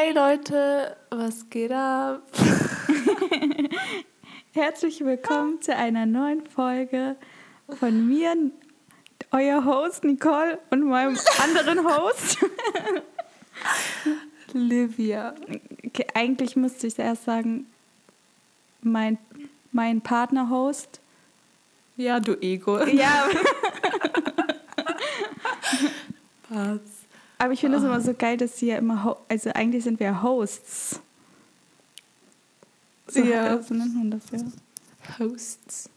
Hey Leute, was geht ab? Herzlich willkommen zu einer neuen Folge von mir, euer Host Nicole und meinem anderen Host. Livia. Okay, eigentlich müsste ich erst sagen, mein, mein Partner-Host. Ja, du Ego. Ja, Was? Aber ich finde es immer so geil, dass sie ja immer, also eigentlich sind wir Hosts. So, Ja. so nennt man das ja. Hosts.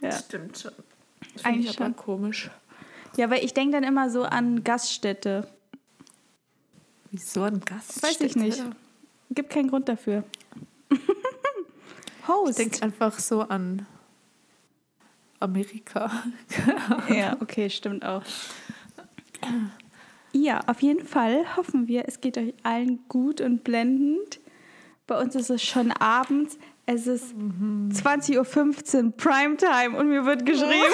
Ja, Stimmt schon. Eigentlich Eigentlich aber schon. komisch. ja weil ich denke dann immer so an Gaststätte. Wieso ein Gast? Weiß ich nicht. Gibt keinen Grund dafür. Ich Host. denke einfach so an Amerika. Ja, okay, stimmt auch. Ja, auf jeden Fall hoffen wir, es geht euch allen gut und blendend. Bei uns ist es schon abends. Es ist 20.15 Uhr Primetime und mir wird geschrieben.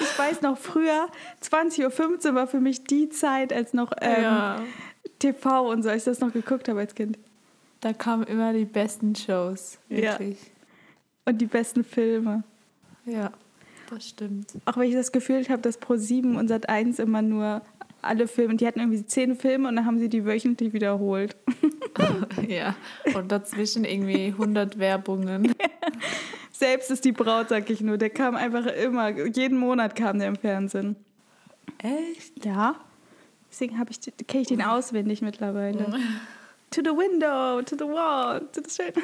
ich weiß noch früher, 20.15 Uhr war für mich die Zeit, als noch ähm, ja. TV und so, als ich das noch geguckt habe als Kind. Da kamen immer die besten Shows. Ja. Wirklich. Und die besten Filme. Ja, das stimmt. Auch wenn ich das Gefühl habe, dass Pro7 und Sat1 immer nur alle Filme, die hatten irgendwie zehn Filme und dann haben sie die wöchentlich wiederholt. ja. Und dazwischen irgendwie 100 Werbungen. Selbst ist die Braut, sag ich nur. Der kam einfach immer, jeden Monat kam der im Fernsehen. Echt? Ja. Deswegen ich, kenne ich den auswendig mittlerweile. To the window, to the wall, to the straight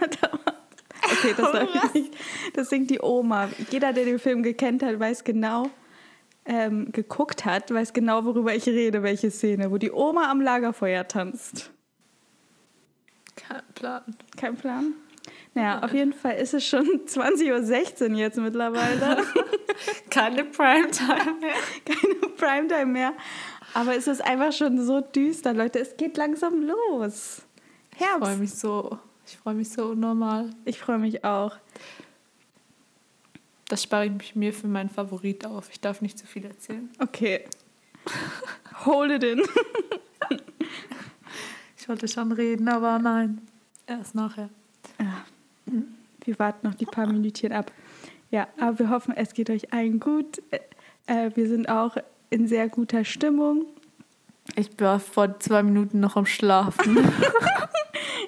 Okay, das sag ich nicht. Das singt die Oma. Jeder, der den Film gekannt hat, weiß genau, ähm, geguckt hat, weiß genau, worüber ich rede, welche Szene, wo die Oma am Lagerfeuer tanzt. Kein Plan. Kein Plan? Naja, auf jeden Fall ist es schon 20.16 Uhr jetzt mittlerweile. Keine Primetime mehr. Keine Primetime mehr. Aber es ist einfach schon so düster, Leute. Es geht langsam los. Ich freue Herbst. mich so. Ich freue mich so unnormal. Ich freue mich auch. Das spare ich mir für meinen Favorit auf. Ich darf nicht zu viel erzählen. Okay. Hold it in. Ich wollte schon reden, aber nein. Erst nachher. Wir warten noch die paar Minütchen ab. Ja, aber wir hoffen, es geht euch allen gut. Äh, wir sind auch in sehr guter Stimmung. Ich war vor zwei Minuten noch am Schlafen.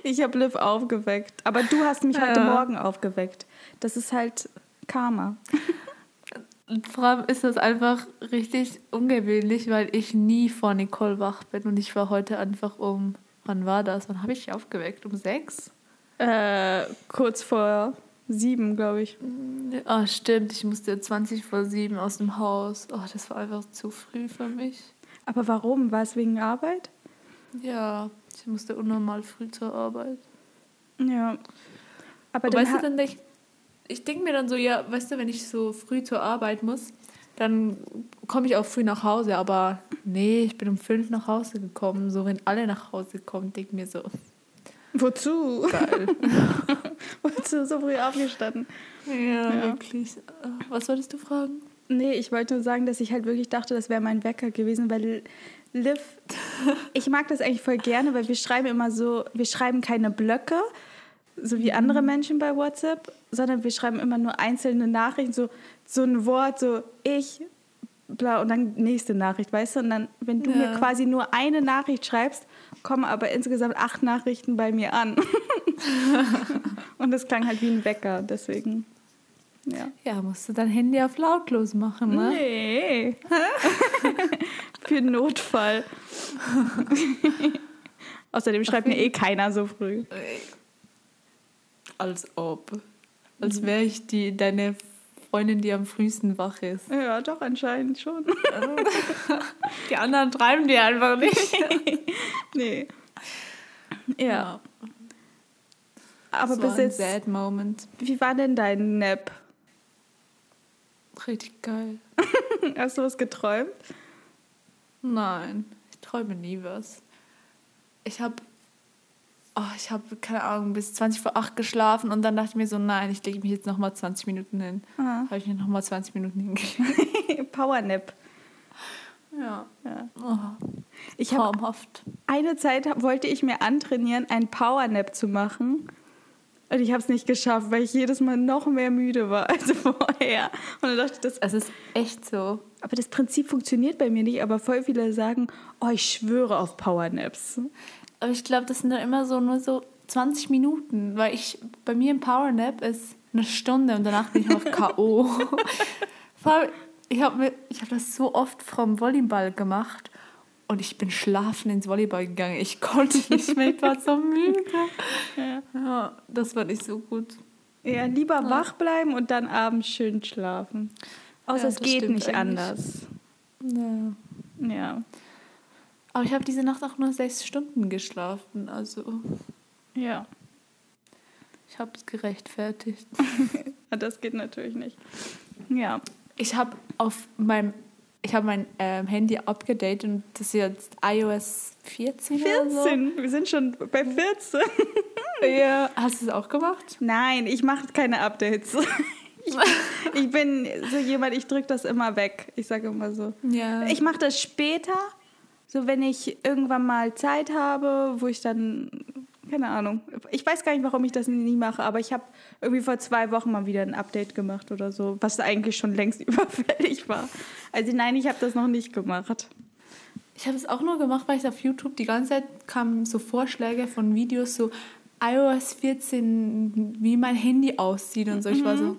Ich habe Liv aufgeweckt. Aber du hast mich heute Ja. Morgen aufgeweckt. Das ist halt Karma. Vor allem ist das einfach richtig ungewöhnlich, weil ich nie vor Nicole wach bin. Und ich war heute einfach um, wann war das? Wann habe ich dich aufgeweckt? Um sechs? Äh, kurz vor sieben, glaube ich. Ah, stimmt. Ich musste 20 vor sieben aus dem Haus. Oh, das war einfach zu früh für mich. Aber warum? War es wegen Arbeit? Ja, ich musste unnormal früh zur Arbeit. Ja. Aber dann weißt du, dann ich, ich denke mir dann so, ja, weißt du, wenn ich so früh zur Arbeit muss, dann komme ich auch früh nach Hause. Aber nee, ich bin um fünf nach Hause gekommen. So, wenn alle nach Hause kommen, denke ich mir so, Wozu? geil. Wozu so früh aufgestanden? ja, Ja. wirklich. Was wolltest du fragen? Nee, ich wollte nur sagen, dass ich halt wirklich dachte, das wäre mein Wecker gewesen, weil Liv, ich mag das eigentlich voll gerne, weil wir schreiben immer so, wir schreiben keine Blöcke, so wie andere Menschen bei WhatsApp, sondern wir schreiben immer nur einzelne Nachrichten, so, so ein Wort, so ich, bla, und dann nächste Nachricht, weißt du? Und dann, wenn du mir Ja. quasi nur eine Nachricht schreibst, kommen aber insgesamt acht Nachrichten bei mir an. und das klang halt wie ein Wecker, deswegen, ja. Ja, musst du dein Handy auf lautlos machen, ne? Nee. Für den Notfall. Außerdem schreibt mir eh keiner so früh. Als ob. Als wäre ich die, deine Freundin, die am frühesten wach ist. Ja, doch, anscheinend schon. Die anderen treiben die einfach nicht. Nee. Ja. Aber so bis ein jetzt, Sad Moment. wie war denn dein Nap? Richtig geil. Hast du was geträumt? Nein, ich träume nie was. Ich habe, oh, ich habe keine Ahnung, bis 20 vor 8 geschlafen und dann dachte ich mir so, nein, ich lege mich jetzt nochmal 20 Minuten hin. Habe ich mir nochmal 20 Minuten hingelegt. Powernap. Ja. Ja. Oh. Ich habe Traumhaft. eine Zeit wollte ich mir antrainieren, einen Powernap zu machen. Und ich habe es nicht geschafft, weil ich jedes Mal noch mehr müde war als vorher. Und dann dachte ich, das, Es ist echt so. aber das Prinzip funktioniert bei mir nicht. Aber voll viele sagen, oh, ich schwöre auf Powernaps. Aber ich glaube, das sind dann immer so nur so 20 Minuten, weil ich bei mir im Powernap ist eine Stunde und danach bin ich noch K.O. Ich habe hab das so oft vom Volleyball gemacht und ich bin schlafen ins Volleyball gegangen. Ich konnte nicht mehr, ich war so müde. Ja. Ja, das war nicht so gut. Ja, lieber wach bleiben und dann abends schön schlafen. Außer Ja, es das geht nicht eigentlich. anders. Ja. Ja. Aber ich habe diese Nacht auch nur sechs Stunden geschlafen, also Ja. ich habe es gerechtfertigt. Das geht natürlich nicht. Ja. Ich habe auf meinem ich habe mein ähm, Handy abgedatet und das ist jetzt iOS 14 oder so. 14. Wir sind schon bei 14. Ja. Hast du es auch gemacht? Nein, ich mache keine Updates. Ich, ich bin so jemand, ich drücke das immer weg. Ich sage immer so. Ja. Ich mache das später, so wenn ich irgendwann mal Zeit habe, wo ich dann, keine Ahnung, ich weiß gar nicht, warum ich das nie mache, aber ich habe irgendwie vor zwei Wochen mal wieder ein Update gemacht oder so, was eigentlich schon längst überfällig war. Also nein, ich habe das noch nicht gemacht. Ich habe es auch nur gemacht, weil ich auf YouTube die ganze Zeit kamen so Vorschläge von Videos, so iOS 14, wie mein Handy aussieht und so. Ich war so,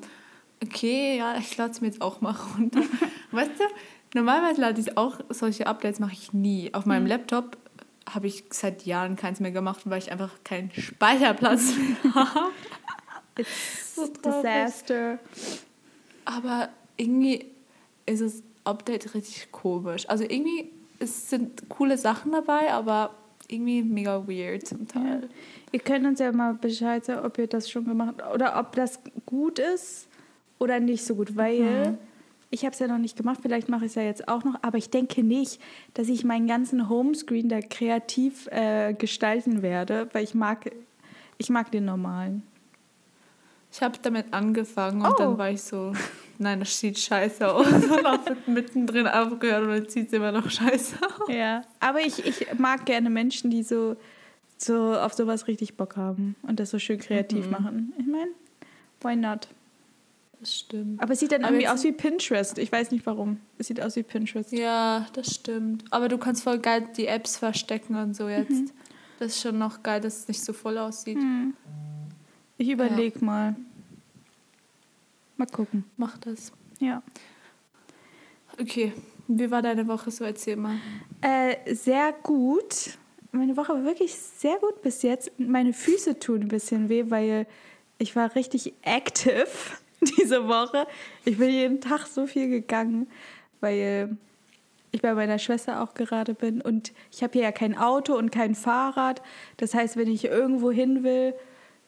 okay, ja, ich lade es mir jetzt auch mal runter. weißt du, normalerweise lade ich auch solche Updates, mache ich nie. Auf meinem Laptop habe ich seit Jahren keins mehr gemacht, weil ich einfach keinen Speicherplatz mehr habe. It's So disaster. Aber irgendwie ist das Update richtig komisch. Also irgendwie es sind coole Sachen dabei, aber irgendwie mega weird zum Teil. Ihr könnt uns ja mal Bescheid sagen, ob ihr das schon gemacht habt oder ob das gut ist oder nicht so gut, weil ich habe es ja noch nicht gemacht, vielleicht mache ich es ja jetzt auch noch, aber ich denke nicht, dass ich meinen ganzen Homescreen da kreativ äh, gestalten werde, weil ich mag, ich mag den normalen. Ich habe damit angefangen und Oh. dann war ich so, nein, das sieht scheiße aus. Und habe mittendrin aufgehört und dann sieht es immer noch scheiße aus. Ja, aber ich, ich mag gerne Menschen, die so, so auf sowas richtig Bock haben und das so schön kreativ machen. Ich meine, why not? Das stimmt. Aber es sieht dann Aber irgendwie aus wie Pinterest. Ich weiß nicht warum. Es sieht aus wie Pinterest. Ja, das stimmt. Aber du kannst voll geil die Apps verstecken und so jetzt. Das ist schon noch geil, dass es nicht so voll aussieht. Ich überlege mal. Mal gucken. Mach das. Ja. Okay, wie war deine Woche so? Erzähl mal. Äh, sehr gut. Meine Woche war wirklich sehr gut bis jetzt. Meine Füße tun ein bisschen weh, weil ich war richtig active diese Woche. Ich bin jeden Tag so viel gegangen, weil ich bei meiner Schwester auch gerade bin und ich habe hier ja kein Auto und kein Fahrrad. Das heißt, wenn ich irgendwo hin will,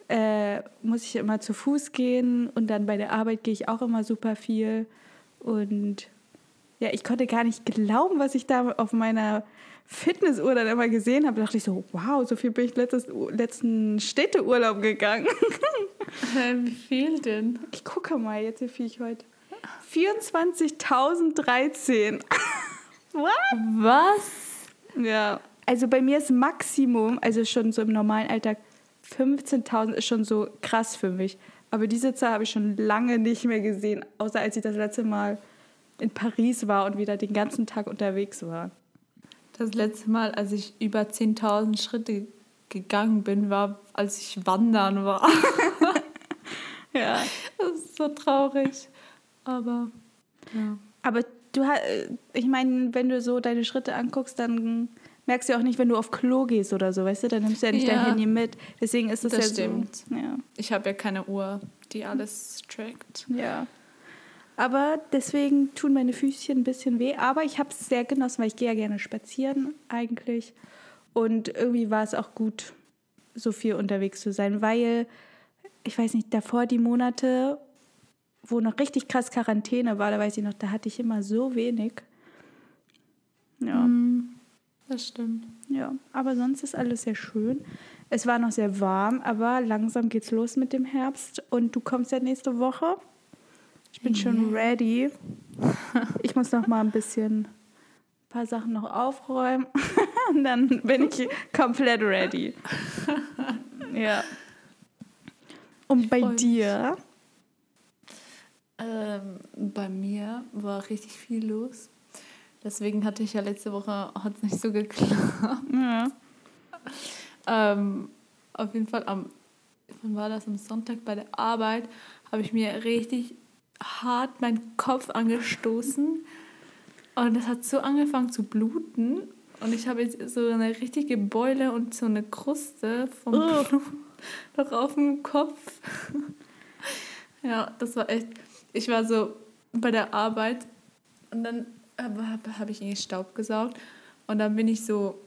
äh, muss ich immer zu Fuß gehen und dann bei der Arbeit gehe ich auch immer super viel und ja, ich konnte gar nicht glauben, was ich da auf meiner Fitnessuhr dann immer gesehen habe. Da dachte ich so, wow, so viel bin ich letztes, letzten Städteurlaub gegangen. wie viel denn? Ich gucke mal jetzt, wie viel ich heute. 24.013. What? Was? Ja. Also bei mir ist Maximum, also schon so im normalen Alltag, 15.000 ist schon so krass für mich. Aber diese Zahl habe ich schon lange nicht mehr gesehen, außer als ich das letzte Mal in Paris war und wieder den ganzen Tag unterwegs war. Das letzte Mal, als ich über 10.000 Schritte gegangen bin, war, als ich wandern war. Ja. Das ist so traurig. Aber ja. Aber du äh, ich meine, wenn du so deine Schritte anguckst, dann merkst du auch nicht, wenn du auf Klo gehst oder so, weißt du, dann nimmst du ja nicht dein Ja. Handy mit. Deswegen ist es Das ja stimmt. so. Ja. Ich habe ja keine Uhr, die alles trackt. ja. Aber deswegen tun meine Füßchen ein bisschen weh. Aber ich habe es sehr genossen, weil ich gehe ja gerne spazieren eigentlich. Und irgendwie war es auch gut, so viel unterwegs zu sein, weil, ich weiß nicht, davor die Monate, wo noch richtig krass Quarantäne war, da weiß ich noch, da hatte ich immer so wenig. Ja. Mhm. Das stimmt. Ja, aber sonst ist alles sehr schön. Es war noch sehr warm, aber langsam geht's los mit dem Herbst und du kommst ja nächste Woche. Ich bin schon ready. Ich muss noch mal ein bisschen ein paar Sachen noch aufräumen. Und dann bin ich komplett ready. ja. Und bei dir? Ähm, bei mir war richtig viel los. Deswegen hatte ich ja letzte Woche hat es nicht so geklappt. Ja. Ähm, auf jeden Fall am, wann war das am Sonntag bei der Arbeit, habe ich mir richtig hart meinen Kopf angestoßen und es hat so angefangen zu bluten und ich habe jetzt so eine richtige Beule und so eine Kruste vom Oh. Blut noch auf dem Kopf. ja, das war echt. Ich war so bei der Arbeit und dann habe hab, hab ich irgendwie Staub gesaugt und dann bin ich so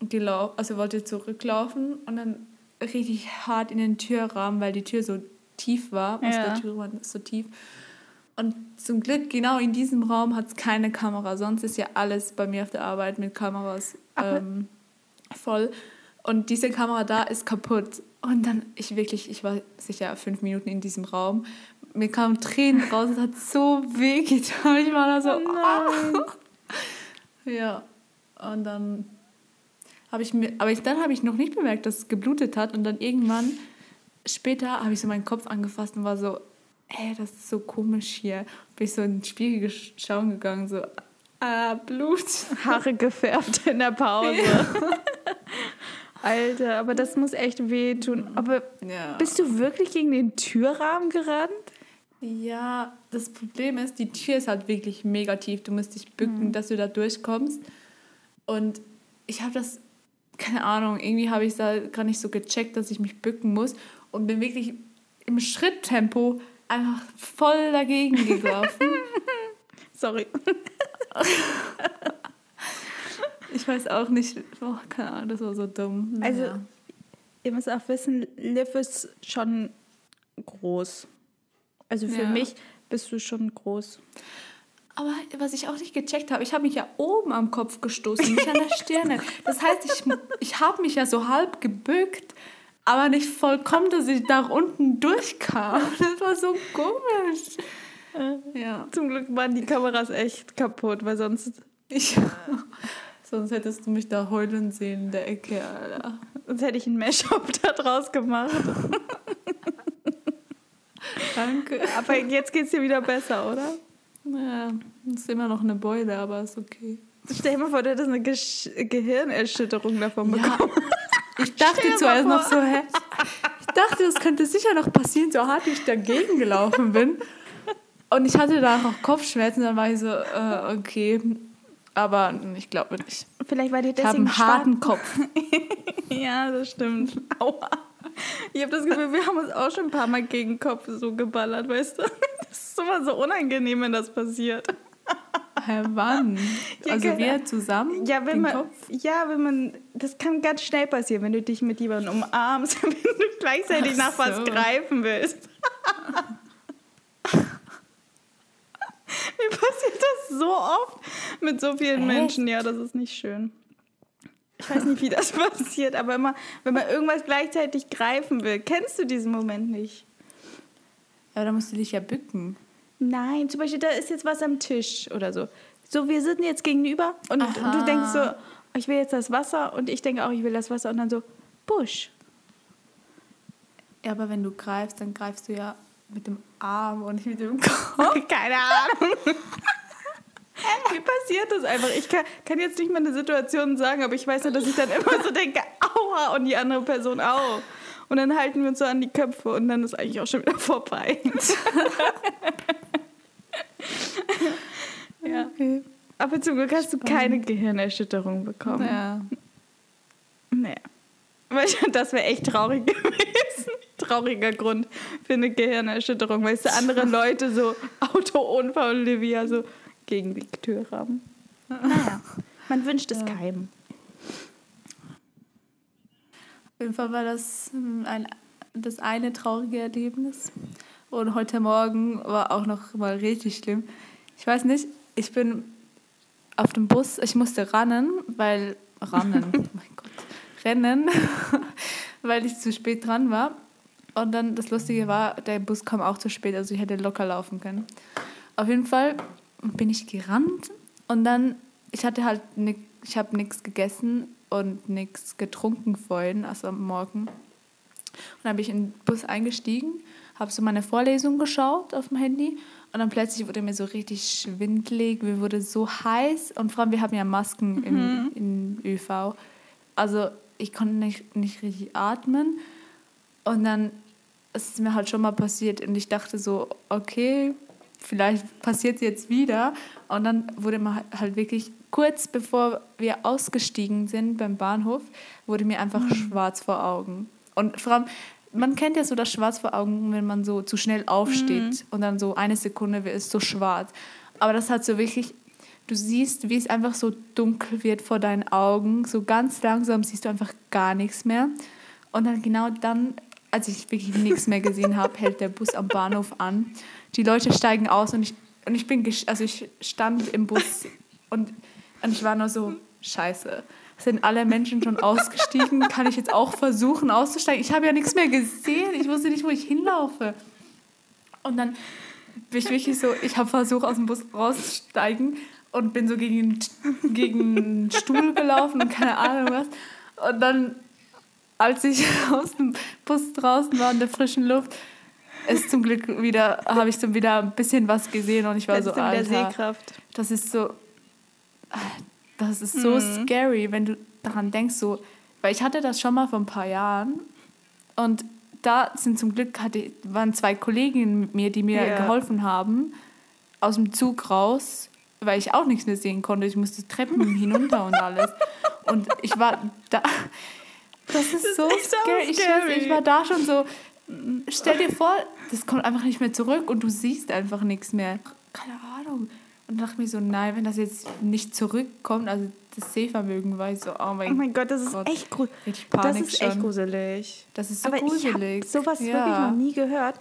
gelaufen, also wollte zurücklaufen und dann richtig hart in den Türrahmen, weil die Tür so tief war. Ja. der Türrahmen ist so tief. Und zum Glück, genau in diesem Raum hat es keine Kamera. Sonst ist ja alles bei mir auf der Arbeit mit Kameras ähm, voll. Und diese Kamera da ist kaputt. Und dann, ich wirklich, ich war sicher fünf Minuten in diesem Raum. Mir kamen Tränen raus, es hat so weh getan. Ich war da so, Nein. ja. Und dann habe ich mir, aber ich, dann habe ich noch nicht bemerkt, dass es geblutet hat. Und dann irgendwann später habe ich so meinen Kopf angefasst und war so, ey, das ist so komisch hier. Bin ich so in den Spiegel schauen gegangen, so, ah, Blut. Haare gefärbt in der Pause. Alter, aber das muss echt wehtun. Aber Ja. bist du wirklich gegen den Türrahmen gerannt? Ja, das Problem ist, die Tür ist halt wirklich mega tief. Du musst dich bücken, dass du da durchkommst. Und ich habe das, keine Ahnung, irgendwie habe ich da gar nicht so gecheckt, dass ich mich bücken muss. Und bin wirklich im Schritttempo einfach voll dagegen gelaufen. Sorry. ich weiß auch nicht, oh, keine Ahnung, das war so dumm. Also- Naja. Ihr müsst auch wissen, Liv ist schon groß. Also für Ja. mich bist du schon groß. Aber was ich auch nicht gecheckt habe, ich habe mich ja oben am Kopf gestoßen, nicht an der Stirne. Das heißt, ich, ich habe mich ja so halb gebückt, aber nicht vollkommen, dass ich da unten durchkam. Das war so komisch. Ja, Zum Glück waren die Kameras echt kaputt, weil sonst, ich, sonst hättest du mich da heulen sehen in der Ecke, Alter. sonst hätte ich ein Mashup da draus gemacht. Danke. Aber jetzt geht's dir wieder besser, oder? Ja, ist immer noch eine Beule, aber ist okay. Stell dir mal vor, du hättest eine Gesch Gehirnerschütterung davon Ja, bekommen. Ich dachte zuerst noch so, hä? Ich dachte, das könnte sicher noch passieren, so hart wie ich dagegen gelaufen bin. Und ich hatte da auch Kopfschmerzen, dann war ich so, äh, okay. Aber ich glaube nicht. Vielleicht war dir Ich habe deswegen einen harten Kopf. Ja, das stimmt. Aua. Ich habe das Gefühl, wir haben uns auch schon ein paar Mal gegen den Kopf so geballert, weißt du? Das ist immer so unangenehm, wenn das passiert. Wann? Ja, Also keine- wir zusammen? Ja, wenn man, Kopf? ja, wenn man, das kann ganz schnell passieren, wenn du dich mit jemandem umarmst, wenn du gleichzeitig Ach nach was so. greifen willst. Mir passiert das so oft mit so vielen Echt? Menschen. Ja, das ist nicht schön. Ich weiß nicht, wie das passiert, aber immer, wenn man irgendwas gleichzeitig greifen will, kennst du diesen Moment nicht? Ja, aber da musst du dich ja bücken. Nein, zum Beispiel, da ist jetzt was am Tisch oder so. So, wir sitzen jetzt gegenüber und Aha. du denkst so, oh, ich will jetzt das Wasser und ich denke auch, ich will das Wasser und dann so, Busch. Ja, aber wenn du greifst, dann greifst du ja mit dem Arm und nicht mit dem Kopf. Keine Ahnung. Wie passiert das einfach? Ich kann, kann jetzt nicht mal eine Situation sagen, aber ich weiß nur, dass ich dann immer so denke, aua, und die andere Person auch. Und dann halten wir uns so an die Köpfe und dann ist eigentlich auch schon wieder vorbei. ja. Okay. Aber zum Glück hast du keine Gehirnerschütterung bekommen. Ja. Weil Das wäre echt traurig gewesen. Trauriger Grund für eine Gehirnerschütterung. Weißt du, andere Leute so Autounfall, Olivia so gegen die Tür haben. Naja, man wünscht es Ja. keinem. Auf jeden Fall war das hm, ein, das eine traurige Erlebnis. Und heute Morgen war auch noch mal richtig schlimm. Ich weiß nicht, ich bin auf dem Bus, ich musste rennen, weil, rennen, oh mein Gott, rennen, weil ich zu spät dran war. Und dann das Lustige war, der Bus kam auch zu spät, also ich hätte locker laufen können. Auf jeden Fall bin ich gerannt und dann, ich hatte halt eine ich habe nichts gegessen und nichts getrunken vorhin, also am Morgen. Und dann bin ich in den Bus eingestiegen, habe so meine Vorlesung geschaut auf dem Handy und dann plötzlich wurde mir so richtig schwindlig, mir wurde so heiß und vor allem wir haben ja Masken im, im ÖV. Also ich konnte nicht, nicht richtig atmen und dann ist es mir halt schon mal passiert und ich dachte so, okay, vielleicht passiert es jetzt wieder. Und dann wurde mir halt wirklich kurz bevor wir ausgestiegen sind beim Bahnhof, wurde mir einfach schwarz vor Augen. Und vor allem, man kennt ja so das Schwarz vor Augen, wenn man so zu schnell aufsteht und dann so eine Sekunde ist so schwarz. Aber das hat so wirklich, du siehst, wie es einfach so dunkel wird vor deinen Augen. So ganz langsam siehst du einfach gar nichts mehr. Und dann genau dann, als ich wirklich nichts mehr gesehen habe, hält der Bus am Bahnhof an. Die Leute steigen aus und ich, und ich bin, also ich stand im Bus und, und ich war nur so, scheiße. Sind alle Menschen schon ausgestiegen? Kann ich jetzt auch versuchen auszusteigen? Ich habe ja nichts mehr gesehen. Ich wusste nicht, wo ich hinlaufe. Und dann bin ich wirklich so, ich habe versucht, aus dem Bus rauszusteigen und bin so gegen, gegen einen Stuhl gelaufen und keine Ahnung was. Und dann, als ich aus dem Bus draußen war in der frischen Luft, ist zum Glück wieder, habe ich so wieder ein bisschen was gesehen und ich war Das so, in der Alter, Sehkraft. das ist so, das ist so Mhm. scary, wenn du daran denkst, so, weil ich hatte das schon mal vor ein paar Jahren und da sind zum Glück hatte, waren zwei Kolleginnen mit mir, die mir Ja. geholfen haben, aus dem Zug raus, weil ich auch nichts mehr sehen konnte. Ich musste Treppen hinunter und alles. Und ich war da. Das ist so echt so scary. Ich, scary. ich war da schon so. Stell dir vor, das kommt einfach nicht mehr zurück und du siehst einfach nichts mehr. Keine Ahnung. Und dachte mir so, nein, wenn das jetzt nicht zurückkommt, also das Sehvermögen war ich so, oh mein, Oh mein Gott, das ist Gott. echt gruselig. Das ist echt schon. gruselig. Das ist so Aber ich gruselig. habe sowas Ja. wirklich noch nie gehört.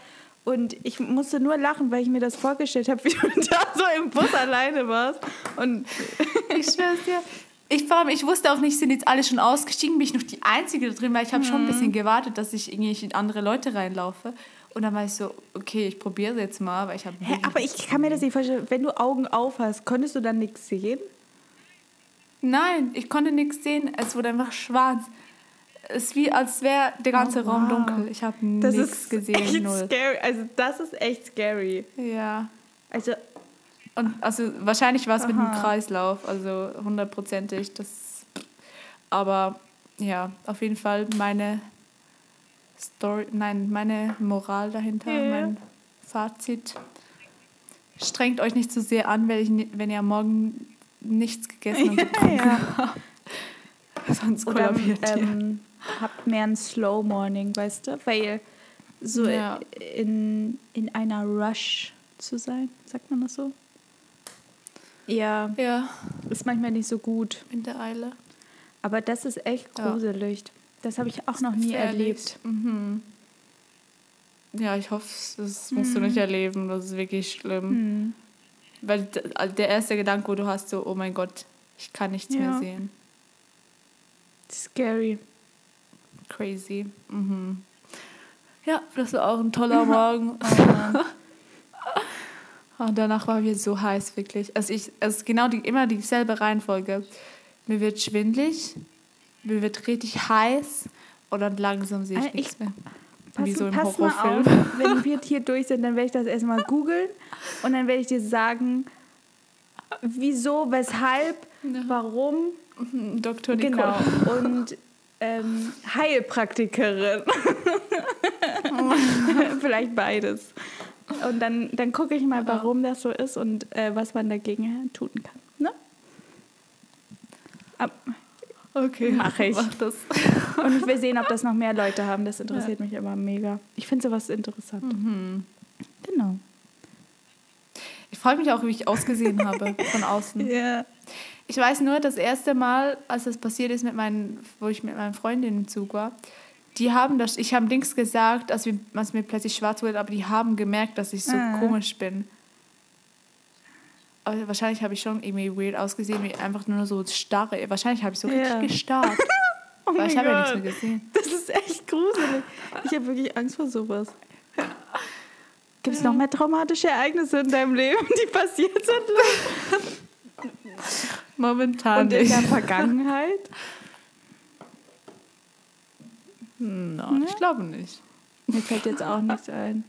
Und ich musste nur lachen, weil ich mir das vorgestellt habe, wie du da so im Bus alleine warst. Und Ich schwör's dir. Ich, allem, ich wusste auch nicht, sind jetzt alle schon ausgestiegen, bin ich noch die Einzige da drin, weil ich habe schon ein bisschen Mhm. gewartet, dass ich irgendwie in andere Leute reinlaufe. Und dann war ich so, okay, ich probiere es jetzt mal, weil ich habe... Hä, aber ich kann mir das nicht vorstellen, wenn du Augen auf hast, konntest du dann nichts sehen? Nein, ich konnte nichts sehen. Es wurde einfach schwarz. Es ist wie, als wäre der ganze Oh, Raum wow. dunkel. Ich habe Das nichts ist gesehen, echt null. scary. Also das ist echt scary. Ja. Also Und also wahrscheinlich war es mit dem Aha. Kreislauf, also hundertprozentig. Das, aber ja, auf jeden Fall meine Story, nein, meine Moral dahinter, Ja. mein Fazit. Strengt euch nicht zu sehr an, wenn, ich, wenn ihr morgen nichts gegessen und getrunken ja. habt. Sonst Oder kollabiert ihr. ähm, habt mehr ein Slow Morning, weißt du? Weil so Ja. in, in einer Rush zu sein, sagt man das so? Ja, Ja, ist manchmal nicht so gut. in der Eile. Aber das ist echt Ja. Das habe ich auch noch nie erlebt. Mhm. Ja, ich hoffe, das musst du nicht erleben. Das ist wirklich schlimm. Hm. Weil also der erste Gedanke, wo du hast, so, oh mein Gott, ich kann nichts mehr Ja. sehen. Scary. Crazy. Mhm. Ja, das war auch ein toller Morgen. Und danach war mir so heiß, wirklich. Also ich, es ist genau die, immer dieselbe Reihenfolge. Mir wird schwindlig, mir wird richtig heiß und dann langsam sehe ich ich- nichts mehr. Pass, Wie so im pass mal auf, wenn wir hier durch sind, dann werde ich das erstmal googeln und dann werde ich dir sagen, wieso, weshalb, warum, Dr. Nicole. genau. Und ähm, Heilpraktikerin. Vielleicht beides. Und dann, dann gucke ich mal, warum das so ist und äh, was man dagegen tun kann. Ne? Ab- Okay, Mach ich. Mach das. Und will sehen, ob das noch mehr Leute haben. Das interessiert mich immer mega. Ich finde sowas interessant. Mhm. Genau. Ich freue mich auch, wie ich ausgesehen habe von außen. Ja. Ich weiß nur, das erste Mal, als das passiert ist, mit meinen, wo ich mit meinen Freundinnen im Zug war, die haben das, ich habe Dings gesagt, als, wir, als mir plötzlich schwarz wurde, aber die haben gemerkt, dass ich so Ah. komisch bin. Aber wahrscheinlich habe ich schon irgendwie weird ausgesehen, wie einfach nur so starre. Wahrscheinlich habe ich so Ja. richtig gestarrt. Oh mein ich habe ja nichts mehr gesehen. Das ist echt gruselig. Ich habe wirklich Angst vor sowas. Gibt es noch mehr traumatische Ereignisse in deinem Leben, die passiert sind? Momentan Und in der Vergangenheit? No, Ich glaube nicht. Mir fällt jetzt auch nichts ein.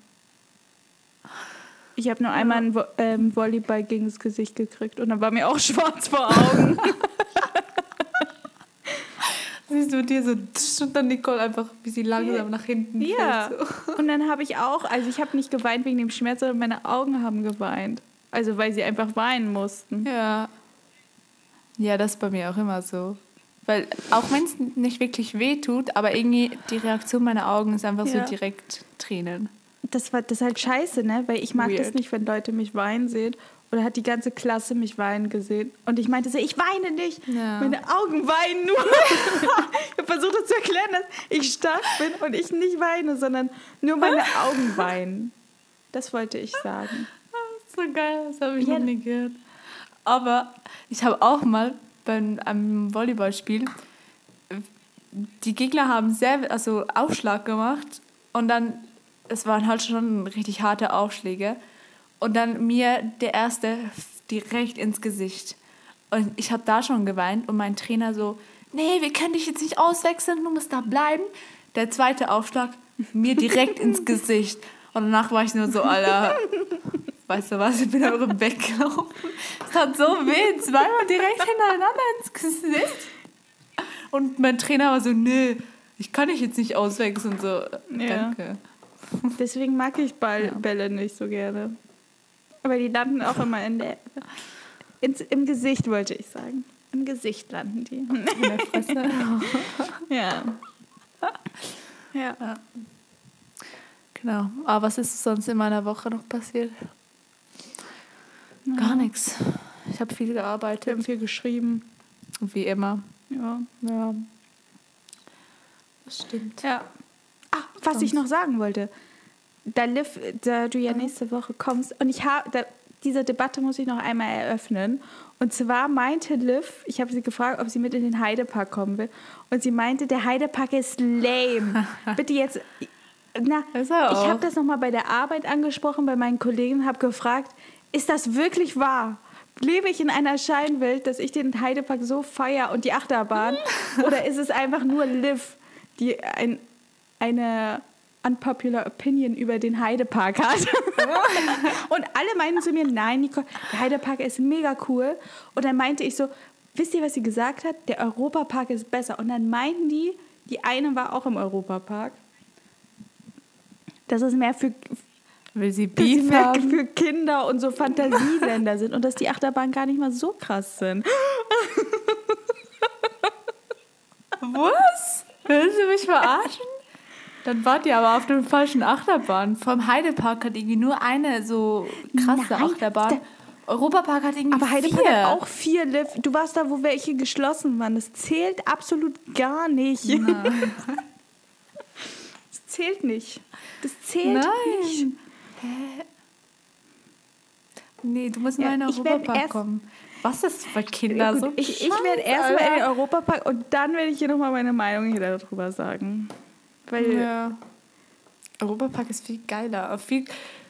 Ich habe nur einmal einen Vo ähm, Volleyball gegen das Gesicht gekriegt und dann war mir auch schwarz vor Augen. Siehst du dir so und dann Nicole einfach, wie sie langsam nach hinten ja. fällt. So. Und dann habe ich auch, also ich habe nicht geweint wegen dem Schmerz, sondern meine Augen haben geweint. Also weil sie einfach weinen mussten. Ja. Ja, das ist bei mir auch immer so. Weil auch wenn es nicht wirklich weh tut, aber irgendwie die Reaktion meiner Augen ist einfach Ja. so direkt Tränen. Das war das ist halt scheiße, ne? Weil ich mag das Weird. nicht, wenn Leute mich weinen sehen. Oder hat die ganze Klasse mich weinen gesehen. Und ich meinte so, ich weine nicht. Ja. Meine Augen weinen nur. ich habe versucht das zu erklären, dass ich stark bin und ich nicht weine, sondern nur meine Augen weinen. Das wollte ich sagen. So geil, das habe ich Ja. noch nie gehört. Aber ich habe auch mal beim einem Volleyballspiel, die Gegner haben sehr, also Aufschlag gemacht und dann, es waren halt schon richtig harte Aufschläge und dann mir der erste direkt ins Gesicht. Und ich habe da schon geweint und mein Trainer so, nee, wir können dich jetzt nicht auswechseln, du musst da bleiben. Der zweite Aufschlag, mir direkt ins Gesicht. Und danach war ich nur so, Alter, weißt du was, ich bin einfach weggelaufen. Es tat so weh, zweimal direkt hintereinander ins Gesicht. Und mein Trainer war so, nee, ich kann dich jetzt nicht auswechseln. So, danke. Deswegen mag ich Ball, Bälle nicht so gerne. Aber die landen auch immer in der, ins, im Gesicht, wollte ich sagen. Im Gesicht landen die. In der Fresse. Ja. Ja. Genau. Aber was ist sonst in meiner Woche noch passiert? Gar nichts. Ich habe viel Wir gearbeitet, haben viel geschrieben. wie immer. Ja. Ja. Das stimmt. Ja. Was ich noch sagen wollte. Da, Liv, da du ja nächste Woche kommst und ich habe, diese Debatte muss ich noch einmal eröffnen. Und zwar meinte Liv, ich habe sie gefragt, ob sie mit in den Heidepark kommen will. Und sie meinte, der Heidepark ist lame. Bitte jetzt, na, ich habe das nochmal bei der Arbeit angesprochen, bei meinen Kollegen, habe gefragt, ist das wirklich wahr? Lebe ich in einer Scheinwelt, dass ich den Heidepark so feier und die Achterbahn? oder ist es einfach nur Liv, die ein, eine unpopular Opinion über den Heidepark hat? und alle meinten zu mir, nein, Nicole, der Heidepark ist mega cool. Und dann meinte ich so, wisst ihr, was sie gesagt hat? Der Europapark ist besser. Und dann meinten die, die eine war auch im Europapark. Das ist mehr für, Will sie dass sie Beef mehr haben? für Kinder und so Fantasieländer sind und dass die Achterbahnen gar nicht mal so krass sind. Was? Willst du mich verarschen? Dann wart ihr aber auf dem falschen Achterbahn. Vom Heidepark hat irgendwie nur eine so krasse Nein, Achterbahn. Europapark hat irgendwie Aber Heidepark vier. hat auch vier Liv. Du warst da, wo welche geschlossen waren. Das zählt absolut gar nicht. Das zählt nicht. Das zählt nicht. Nein. Hä? Nee, du musst Ja, mal in den Europapark erst- kommen. Was ist das für Ja, Kinder? gut, so ich ich werde erstmal in den. Europapark und dann werde ich hier nochmal meine Meinung hier darüber sagen. Weil Ja. Europapark ist viel geiler. Viel,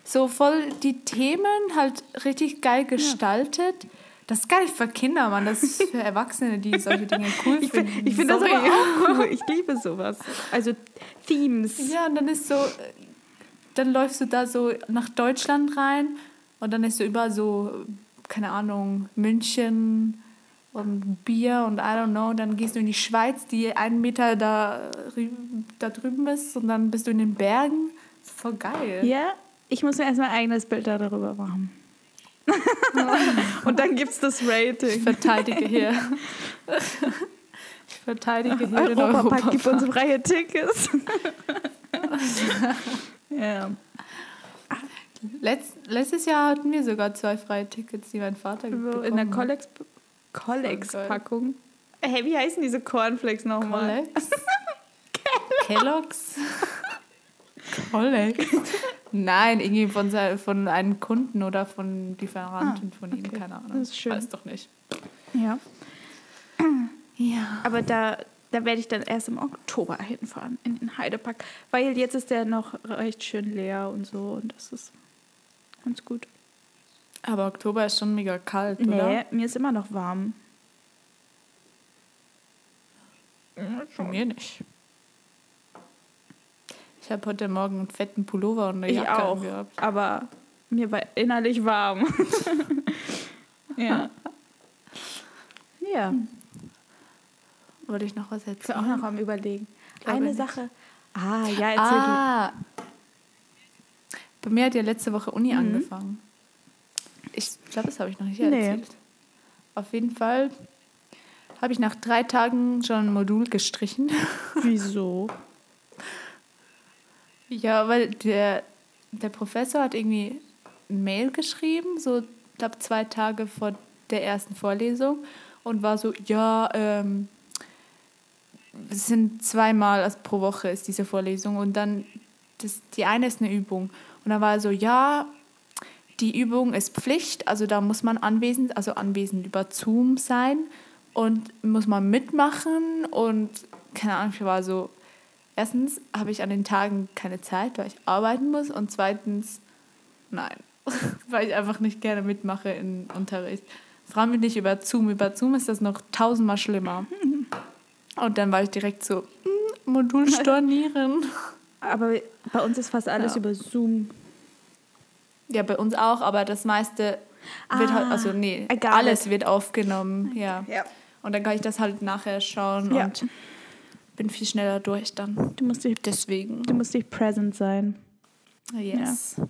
so voll die Themen halt richtig geil gestaltet. Das ist gar nicht für Kinder, Mann. Das ist für Erwachsene, die solche Dinge cool ich finde finden. ich find das aber auch cool. Ich liebe sowas. Also Themes. Ja, und dann ist so, dann läufst du da so nach Deutschland rein und dann ist so überall so, keine Ahnung, München und Bier und I don't know. Dann gehst du in die Schweiz, die einen Meter da, da drüben ist und dann bist du in den Bergen. Das ist voll geil. Ja, ich muss mir erstmal ein eigenes Bild darüber machen. und dann gibt es das Ich Rating. verteidige hier. Ich verteidige hier den Europapark gibt uns freie Tickets. ja. Letz, letztes Jahr hatten wir sogar zwei freie Tickets, die mein Vater bekommen in der hat. Collex- Collex-Packung. Hey, wie heißen diese Cornflakes nochmal? Collex? Kellogg's? Collex? Nein, irgendwie von, von einem Kunden oder von Lieferanten von ihm, okay. keine Ahnung. Das ist schön. Weiß doch nicht. Ja. Ja. Aber da, da werde ich dann erst im Oktober hinfahren, in den Heidepark. Weil jetzt ist der noch recht schön leer und so und das ist ganz gut. Aber Oktober ist schon mega kalt, Nee, oder? mir ist immer noch warm. Bei mir nicht. Ich habe heute Morgen einen fetten Pullover und eine Ich Jacke auch. angehabt. Aber mir war innerlich warm. ja. Ja, Wollte ich noch was ich bin erzählen? auch noch am Überlegen. Glaube Eine nicht. Sache. Ah, ja, erzähl Ah. Bei mir hat ja letzte Woche Uni Mhm. angefangen. Ich glaube, das habe ich noch nicht Nee. erzählt. Auf jeden Fall habe ich nach drei Tagen schon ein Modul gestrichen. Wieso? Ja, weil der, der Professor hat irgendwie ein Mail geschrieben, so, ich glaube, zwei Tage vor der ersten Vorlesung und war so, ja, ähm, es sind zweimal also pro Woche ist diese Vorlesung und dann, das, die eine ist eine Übung. Und dann war er so, ja, die Übung ist Pflicht, also da muss man anwesend, also anwesend über Zoom sein und muss man mitmachen und keine Ahnung, ich war so, erstens habe ich an den Tagen keine Zeit, weil ich arbeiten muss und zweitens, nein, weil ich einfach nicht gerne mitmache im Unterricht. Frag mich nicht über Zoom, über Zoom ist das noch tausendmal schlimmer. Und dann war ich direkt so, "Mm, Modul stornieren. Aber bei uns ist fast alles Ja. über Zoom. Ja, bei uns auch, aber das meiste wird halt, also nee, I got alles it. wird aufgenommen, ja. Ja. Und dann kann ich das halt nachher schauen Ja. und bin viel schneller durch dann. Du musst dich, Deswegen, du musst dich present sein. yes.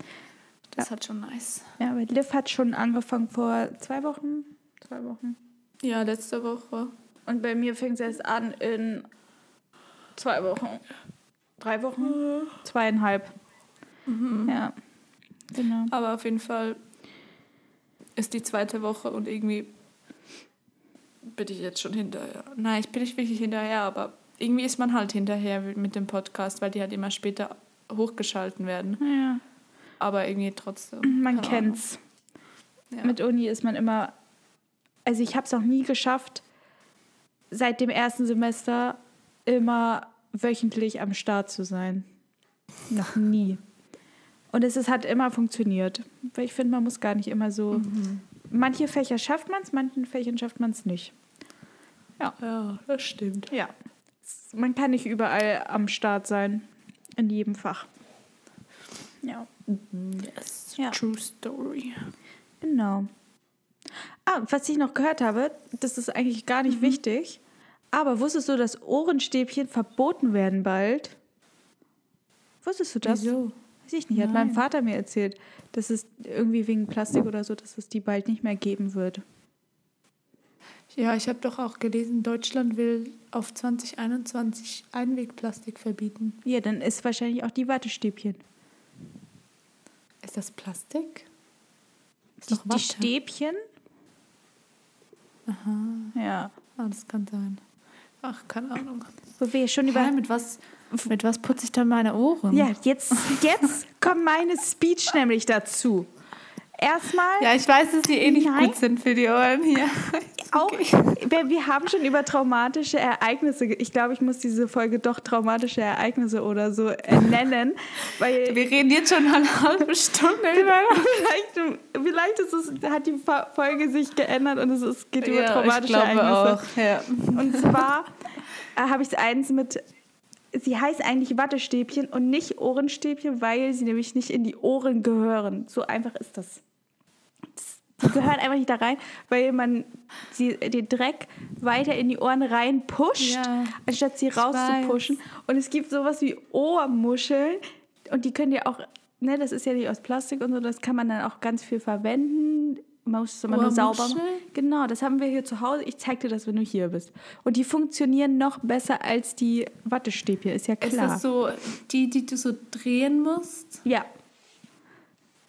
Das hat schon nice. Ja, aber Liv hat schon angefangen vor zwei Wochen. Zwei Wochen. Ja, letzte Woche. Und bei mir fängt es erst an in zwei Wochen. Drei Wochen? Zweieinhalb. Ja. Genau. Aber auf jeden Fall ist die zweite Woche und irgendwie bin ich jetzt schon hinterher. Nein, ich bin nicht wirklich hinterher, aber irgendwie ist man halt hinterher mit dem Podcast, weil die halt immer später hochgeschalten werden. Ja. Aber irgendwie trotzdem. Man keine kennt's. Ja. Mit Uni ist man immer. Also ich habe es noch nie geschafft, seit dem ersten Semester immer wöchentlich am Start zu sein. Noch nie. Und es ist, hat immer funktioniert. Weil ich finde, man muss gar nicht immer so. Manche Fächer schafft man es, manchen Fächern schafft man es nicht. ja, das stimmt. Ja. Man kann nicht überall am Start sein. In jedem Fach. Ja. Yes, Ja. true story. Genau. Ah, was ich noch gehört habe, das ist eigentlich gar nicht wichtig, aber wusstest du, dass Ohrenstäbchen verboten werden bald? Wusstest du das? Wieso? Weiß ich nicht, hat mein Nein. Vater mir erzählt, dass es irgendwie wegen Plastik oder so, dass es die bald nicht mehr geben wird. Ja, ich habe doch auch gelesen, Deutschland will auf 2021 Einwegplastik verbieten. Ja, dann ist wahrscheinlich auch die Wattestäbchen. Ist das Plastik? Ist Die, die. Stäbchen? Aha, Ja. ah, das kann sein. Ach, keine Ahnung. Wo wir schon Über über. mit was, mit was putze ich dann meine Ohren? Ja, jetzt, jetzt kommt meine Speech nämlich dazu. Erstmal. Ja, ich weiß, dass die eh nicht Nein. gut sind für die Ohren hier. auch, wir, wir haben schon über traumatische Ereignisse, ich glaube, ich muss diese Folge doch traumatische Ereignisse oder so äh, nennen, weil Wir reden jetzt schon eine halbe Stunde über. vielleicht, vielleicht ist es, hat die Folge sich geändert und es ist, geht über Ja, ich traumatische glaube Ereignisse. auch. Ja. Und zwar äh, habe ich es eins mit, sie heißt eigentlich Wattestäbchen und nicht Ohrenstäbchen, weil sie nämlich nicht in die Ohren gehören. So einfach ist das. das die gehören einfach nicht da rein, weil man sie, den Dreck weiter in die Ohren rein pusht, Ja, anstatt sie rauszupushen. Und es gibt sowas wie Ohrmuscheln und die können ja auch, ne, das ist ja nicht aus Plastik und so, das kann man dann auch ganz viel verwenden. Muss es immer nur sauber? Genau, das haben wir hier zu Hause. Ich zeig dir das, wenn du hier bist. Und die funktionieren noch besser als die Wattestäbchen, ist ja Ist klar. das so die, die du so drehen musst? ja,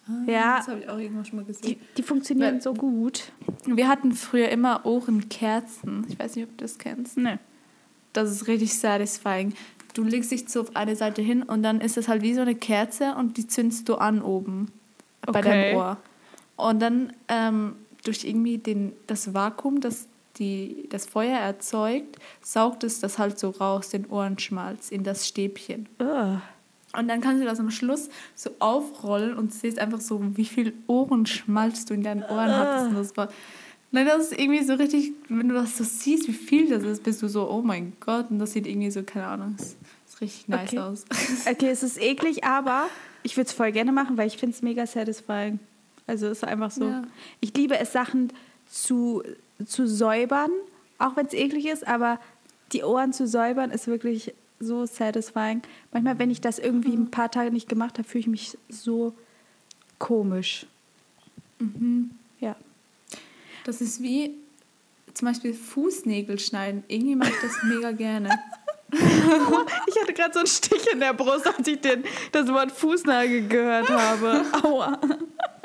Ah, Ja. Das habe ich auch irgendwann schon mal gesehen. die, die funktionieren Weil- so gut. Wir hatten früher immer Ohrenkerzen. Ich weiß nicht, ob du das kennst. Ne. Das ist richtig satisfying. Du legst dich so auf eine Seite hin und dann ist es halt wie so eine Kerze und die zündest du an oben bei Okay. deinem Ohr. Und dann ähm, durch irgendwie den, das Vakuum, das die, das Feuer erzeugt, saugt es das halt so raus, den Ohrenschmalz, in das Stäbchen. Ugh. Und dann kannst du das am Schluss so aufrollen und siehst einfach so, wie viel Ohrenschmalz du in deinen Ohren hattest. Und das war Nein, das ist irgendwie so richtig, wenn du das so siehst, wie viel das ist, bist du so, oh mein Gott, und das sieht irgendwie so, keine Ahnung, es ist richtig nice Okay. aus. Okay, es ist eklig, aber ich würde es voll gerne machen, weil ich finde es mega satisfying. Also es ist einfach so. Ja. Ich liebe es, Sachen zu, zu säubern, auch wenn es eklig ist, aber die Ohren zu säubern ist wirklich so satisfying. Manchmal, wenn ich das irgendwie ein paar Tage nicht gemacht habe, fühle ich mich so komisch. Ja. Das ist wie zum Beispiel Fußnägel schneiden. Irgendwie mache ich das mega gerne. Ich hatte gerade so einen Stich in der Brust, als ich den, das Wort Fußnagel gehört habe. Aua.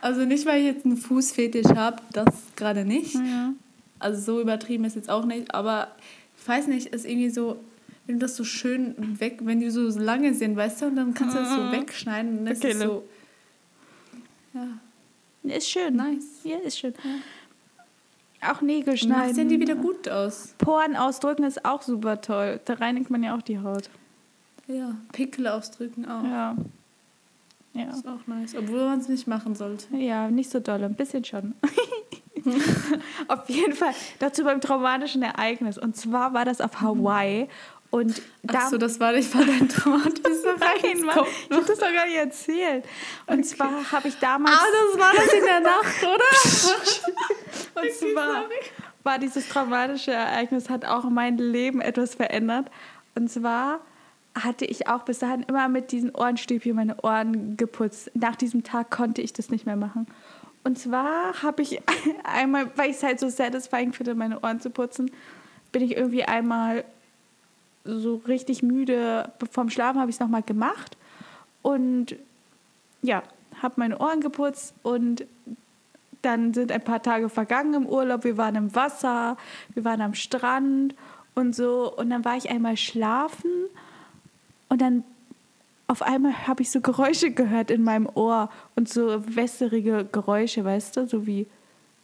Also nicht, weil ich jetzt einen Fußfetisch habe, das gerade nicht. Ja. Also so übertrieben ist jetzt auch nicht, aber ich weiß nicht, ist irgendwie so, wenn du das so schön weg, wenn die so lange sind, weißt du, und dann kannst du das so wegschneiden und das Okay, ist so. Ja, Ist schön. nice. Ja, ist schön. Auch Nägel schneiden. sehen die wieder gut aus. Poren ausdrücken ist auch super toll. Da reinigt man ja auch die Haut. Ja, Pickel ausdrücken auch. Ja. Ja. Ist auch nice, obwohl man es nicht machen sollte. Ja, nicht so doll, ein bisschen schon. auf jeden Fall dazu beim traumatischen Ereignis. Und zwar war das auf Hawaii. Und da Achso, das war nicht mal dein traumatisches Nein, Mann, Ereignis. ich habe das doch gar nicht erzählt. Und zwar habe ich damals. Ah, das war das in der Nacht, oder? Und zwar war dieses traumatische Ereignis, hat auch mein Leben etwas verändert. Und zwar hatte ich auch bis dahin immer mit diesen Ohrenstäbchen meine Ohren geputzt. Nach diesem Tag konnte ich das nicht mehr machen. Und zwar habe ich einmal, weil ich es halt so satisfying finde, meine Ohren zu putzen, bin ich irgendwie einmal so richtig müde vom Schlafen, habe ich es nochmal gemacht. Und ja, habe meine Ohren geputzt und dann sind ein paar Tage vergangen im Urlaub. Wir waren im Wasser, wir waren am Strand und so. Und dann war ich einmal schlafen und dann auf einmal habe ich so Geräusche gehört in meinem Ohr und so wässerige Geräusche, weißt du, so wie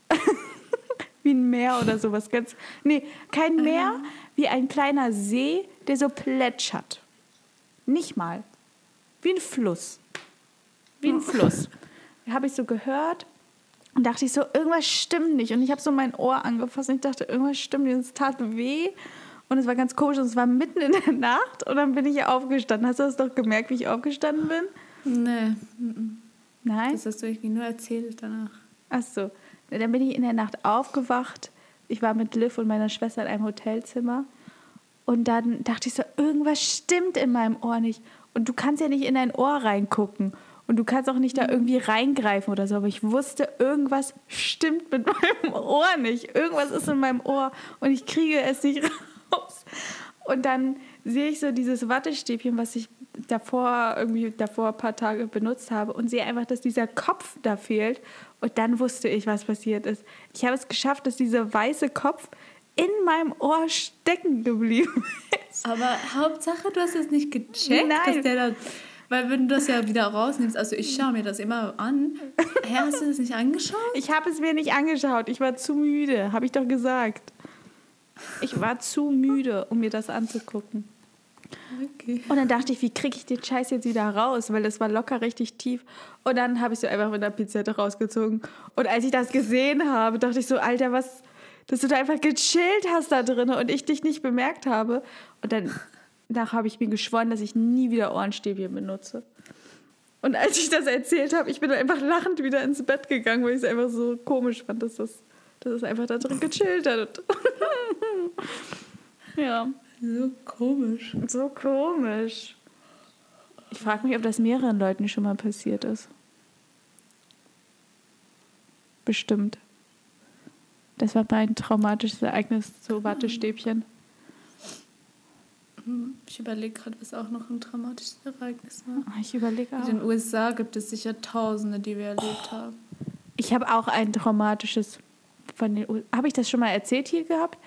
wie ein Meer oder sowas ganz. Nee, kein Meer, wie ein kleiner See, der so plätschert. Nicht mal. Wie ein Fluss. Wie ein Fluss. Habe ich so gehört und dachte ich so, irgendwas stimmt nicht. Und ich habe so mein Ohr angefasst und ich dachte, irgendwas stimmt nicht. Und es tat weh. Und es war ganz komisch und es war mitten in der Nacht und dann bin ich aufgestanden. Hast du das doch gemerkt, wie ich aufgestanden bin? Nee, mhm. Nein? das hast du irgendwie nur erzählt danach. Ach so. Dann bin ich in der Nacht aufgewacht. Ich war mit Liv und meiner Schwester in einem Hotelzimmer. Und dann dachte ich so, irgendwas stimmt in meinem Ohr nicht. Und du kannst ja nicht in dein Ohr reingucken. Und du kannst auch nicht da irgendwie reingreifen oder so. Aber ich wusste, irgendwas stimmt mit meinem Ohr nicht. Irgendwas ist in meinem Ohr und ich kriege es nicht raus. Und dann sehe ich so dieses Wattestäbchen, was ich davor irgendwie davor ein paar Tage benutzt habe und sehe einfach, dass dieser Kopf da fehlt. Und dann wusste ich, was passiert ist. Ich habe es geschafft, dass dieser weiße Kopf in meinem Ohr stecken geblieben ist. Aber Hauptsache, du hast es nicht gecheckt, Nein. dass der da. Weil wenn du das ja wieder rausnimmst, also ich schaue mir das immer an. Hä, hast du das nicht angeschaut? Ich habe es mir nicht angeschaut. Ich war zu müde, habe ich doch gesagt. Ich war zu müde, um mir das anzugucken. Okay. Und dann dachte ich, wie kriege ich den Scheiß jetzt wieder raus? Weil das war locker richtig tief. Und dann habe ich so einfach mit der Pinzette rausgezogen. Und als ich das gesehen habe, dachte ich so, Alter, was, dass du da einfach gechillt hast da drin und ich dich nicht bemerkt habe. Und dann danach habe ich mir geschworen, dass ich nie wieder Ohrenstäbchen benutze. Und als ich das erzählt habe, ich bin dann einfach lachend wieder ins Bett gegangen, weil ich es einfach so komisch fand, dass das, dass es einfach da drin gechillt hat. ja. So komisch. So komisch. Ich frage mich, ob das mehreren Leuten schon mal passiert ist. Bestimmt. Das war mein traumatisches Ereignis zu Wattestäbchen. Hm, Ich überlege gerade, was auch noch ein traumatisches Ereignis war. Ah, Ich überlege In auch. den USA gibt es sicher Tausende, die wir erlebt haben. Ich habe auch ein traumatisches von den. Habe ich das schon mal erzählt hier gehabt?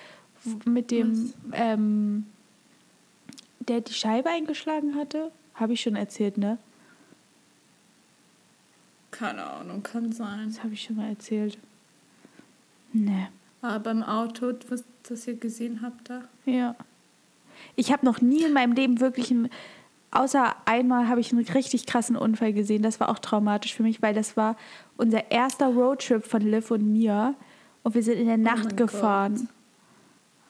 Mit dem, ähm, der die Scheibe eingeschlagen hatte? Habe ich schon erzählt, ne? Keine Ahnung, kann sein. Das habe ich schon mal erzählt. Ne. Aber beim Auto, was das ihr gesehen habt da. Ja. Ich habe noch nie in meinem Leben wirklich einen, außer einmal habe ich einen richtig krassen Unfall gesehen. Das war auch traumatisch für mich, weil das war unser erster Roadtrip von Liv und mir. Und wir sind in der Nacht Oh gefahren.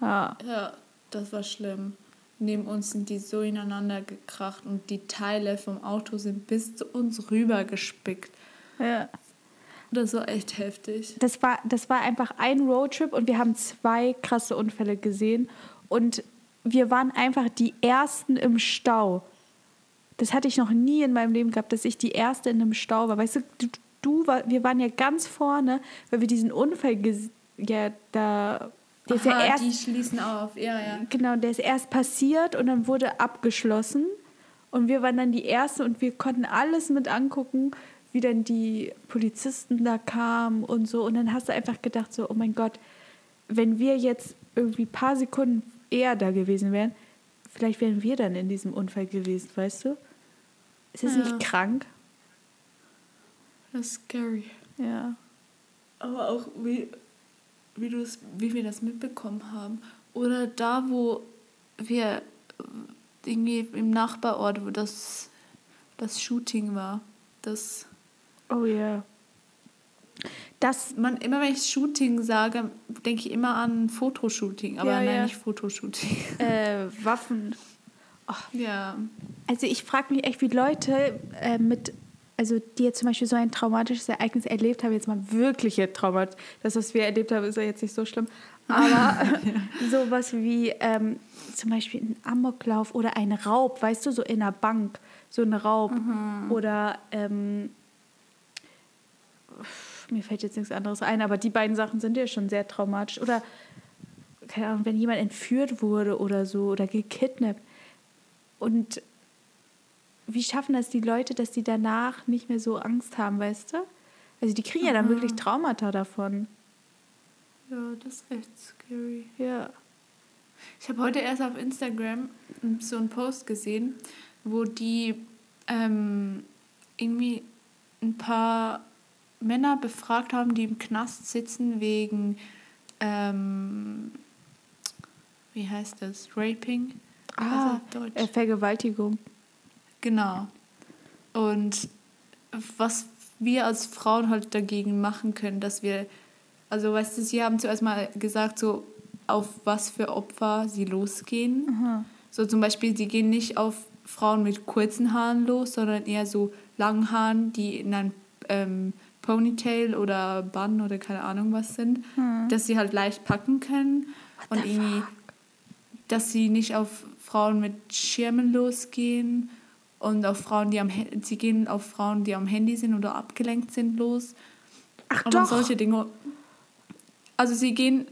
Ja. Ja, das war schlimm. Neben uns sind die so ineinander gekracht und die Teile vom Auto sind bis zu uns rüber gespickt. ja. Das war echt heftig. Das war, das war einfach ein Roadtrip und wir haben zwei krasse Unfälle gesehen. Und wir waren einfach die Ersten im Stau. Das hatte ich noch nie in meinem Leben gehabt, dass ich die Erste in einem Stau war. Weißt du, du, du war, wir waren ja ganz vorne, weil wir diesen Unfall ja da. Der ist ja Aha, erst, die schließen auf. Ja, ja. genau, der ist erst passiert und dann wurde abgeschlossen. Und wir waren dann die Erste und wir konnten alles mit angucken, wie dann die Polizisten da kamen und so. Und dann hast du einfach gedacht, so, oh mein Gott, wenn wir jetzt irgendwie ein paar Sekunden eher da gewesen wären, vielleicht wären wir dann in diesem Unfall gewesen, weißt du? Ist das Ja. nicht krank? Das ist scary. Ja. Aber auch wie, wie, du's, wie wir das mitbekommen haben. Oder da, wo wir irgendwie im Nachbarort, wo das, das Shooting war. Das, Oh ja. Das, man, immer wenn ich Shooting sage, denke ich immer an Fotoshooting. Aber Ja, nein, ja. nicht Fotoshooting. äh, Waffen. ja. Also ich frage mich echt, wie Leute äh, mit, also die jetzt zum Beispiel so ein traumatisches Ereignis erlebt haben, jetzt mal wirkliche Traumat. Das, was wir erlebt haben, ist ja jetzt nicht so schlimm. Aber sowas wie ähm, zum Beispiel ein Amoklauf oder ein Raub, weißt du, so in einer Bank, so ein Raub. Oder ähm, mir fällt jetzt nichts anderes ein, aber die beiden Sachen sind ja schon sehr traumatisch. Oder, keine Ahnung, wenn jemand entführt wurde oder so oder gekidnappt. Und wie schaffen das die Leute, dass die danach nicht mehr so Angst haben, weißt du? Also die kriegen ja dann wirklich Traumata davon. Ja, das ist echt scary. Ja. Ich habe heute erst auf Instagram so einen Post gesehen, wo die ähm, irgendwie ein paar Männer befragt haben, die im Knast sitzen wegen, ähm, wie heißt das, Raping? Ah, äh, Vergewaltigung. Genau. Und was wir als Frauen halt dagegen machen können, dass wir, also weißt du, sie haben zuerst mal gesagt, so auf was für Opfer sie losgehen. Aha. So zum Beispiel, sie gehen nicht auf Frauen mit kurzen Haaren los, sondern eher so langen Haaren, die in ein ähm, Ponytail oder Bun oder keine Ahnung was sind, dass sie halt leicht packen können und irgendwie, dass sie nicht auf Frauen mit Schirmen losgehen und auf Frauen, die am sie gehen auf Frauen, die am Handy sind oder abgelenkt sind, los. Ach Und doch. solche Dinge. Also sie gehen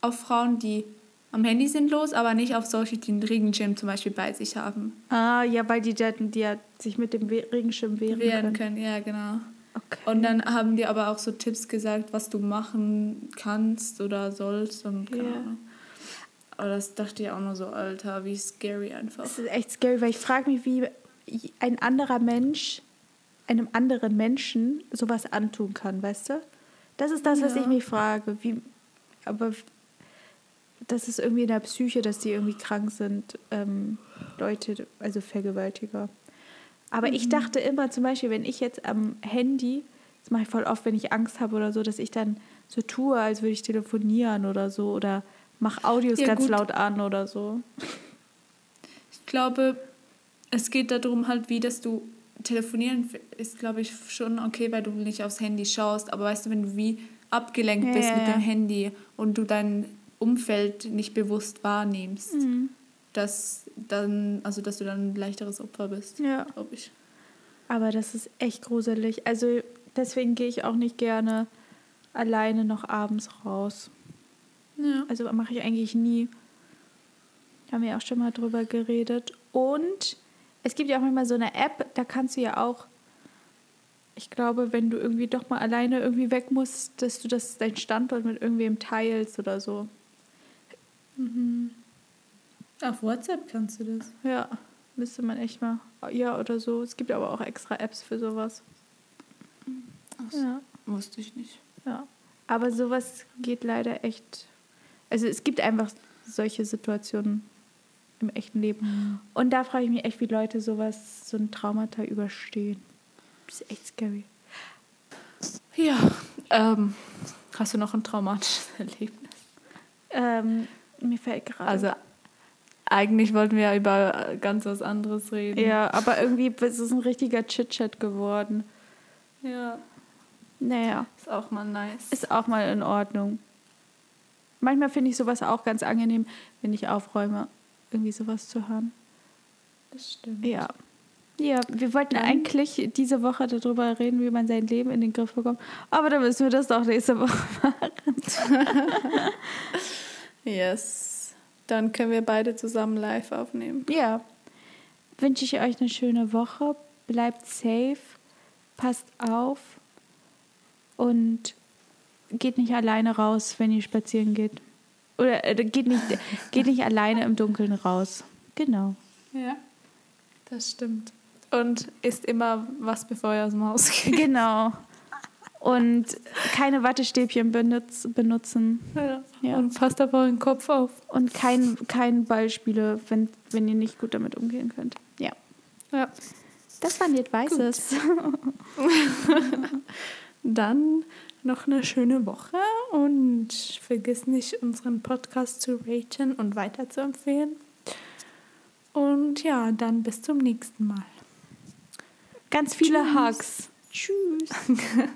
auf Frauen, die am Handy sind, los, aber nicht auf solche, die einen Regenschirm zum Beispiel bei sich haben. Ah, ja, weil die, da- die ja sich mit dem Regenschirm wehren, Wehren können. können, ja, genau. Okay. Und dann haben die aber auch so Tipps gesagt, was du machen kannst oder sollst und keine. Ahnung. Aber das dachte ich auch nur so, Alter, wie scary einfach. Das ist echt scary, weil ich frage mich, wie ein anderer Mensch einem anderen Menschen sowas antun kann, weißt du? Das ist das, was Ja. ich mich frage. Wie, aber das ist irgendwie in der Psyche, dass die irgendwie krank sind, ähm, Leute, also Vergewaltiger. Aber ich dachte immer zum Beispiel, wenn ich jetzt am Handy, das mache ich voll oft, wenn ich Angst habe oder so, dass ich dann so tue, als würde ich telefonieren oder so oder mache Audios Ja, ganz gut. laut an oder so. Ich glaube, es geht darum halt, wie dass du telefonieren ist, glaube ich, schon okay, weil du nicht aufs Handy schaust. Aber weißt du, wenn du wie abgelenkt Ja, bist ja, mit ja. dem Handy und du dein Umfeld nicht bewusst wahrnimmst, Mhm. dass dann, also dass du dann ein leichteres Opfer bist, Ja. glaube ich. Aber das ist echt gruselig. Also deswegen gehe ich auch nicht gerne alleine noch abends raus. Ja. Also mache ich eigentlich nie. Haben wir auch schon mal drüber geredet. Und es gibt ja auch manchmal so eine App, da kannst du ja auch, ich glaube, wenn du irgendwie doch mal alleine irgendwie weg musst, dass du das dein Standort mit irgendwem teilst oder so. Auf WhatsApp kannst du das. Ja, müsste man echt mal. Ja, oder so. Es gibt aber auch extra Apps für sowas. Ach. Ja. Wusste ich nicht. Ja, aber sowas geht leider echt. Also es gibt einfach solche Situationen im echten Leben. Und da frage ich mich echt, wie Leute sowas, so ein Traumata überstehen. Das ist echt scary. Ja, ähm, Hast du noch ein traumatisches Erlebnis? Ähm, mir fällt gerade. Also eigentlich wollten wir ja über ganz was anderes reden. ja, aber irgendwie ist es ein richtiger Chit-Chat geworden. Ja, Naja, ist auch mal nice. ist auch mal in Ordnung. Manchmal finde ich sowas auch ganz angenehm, wenn ich aufräume, irgendwie sowas zu hören. das stimmt. Ja. Ja, wir wollten Dann- eigentlich diese Woche darüber reden, wie man sein Leben in den Griff bekommt. Aber dann müssen wir das doch nächste Woche machen. Yes. Dann können wir beide zusammen live aufnehmen. Ja. Wünsche ich euch eine schöne Woche. Bleibt safe. Passt auf. Und geht nicht alleine raus, wenn ihr spazieren geht. Oder äh, geht, nicht, geht nicht alleine im Dunkeln raus. Genau. Ja, das stimmt. Und isst immer was, bevor ihr aus dem Haus geht. Genau. Und keine Wattestäbchen benutz, benutzen. Ja. Ja. Und passt auf euren Kopf auf. Und kein, kein Ballspiele, wenn, wenn ihr nicht gut damit umgehen könnt. Ja. Ja. Das war nicht Weißes. Dann noch eine schöne Woche und vergiss nicht, unseren Podcast zu raten und weiterzuempfehlen. Und ja, dann bis zum nächsten Mal. Ganz viele Tschüss. Hugs. Tschüss.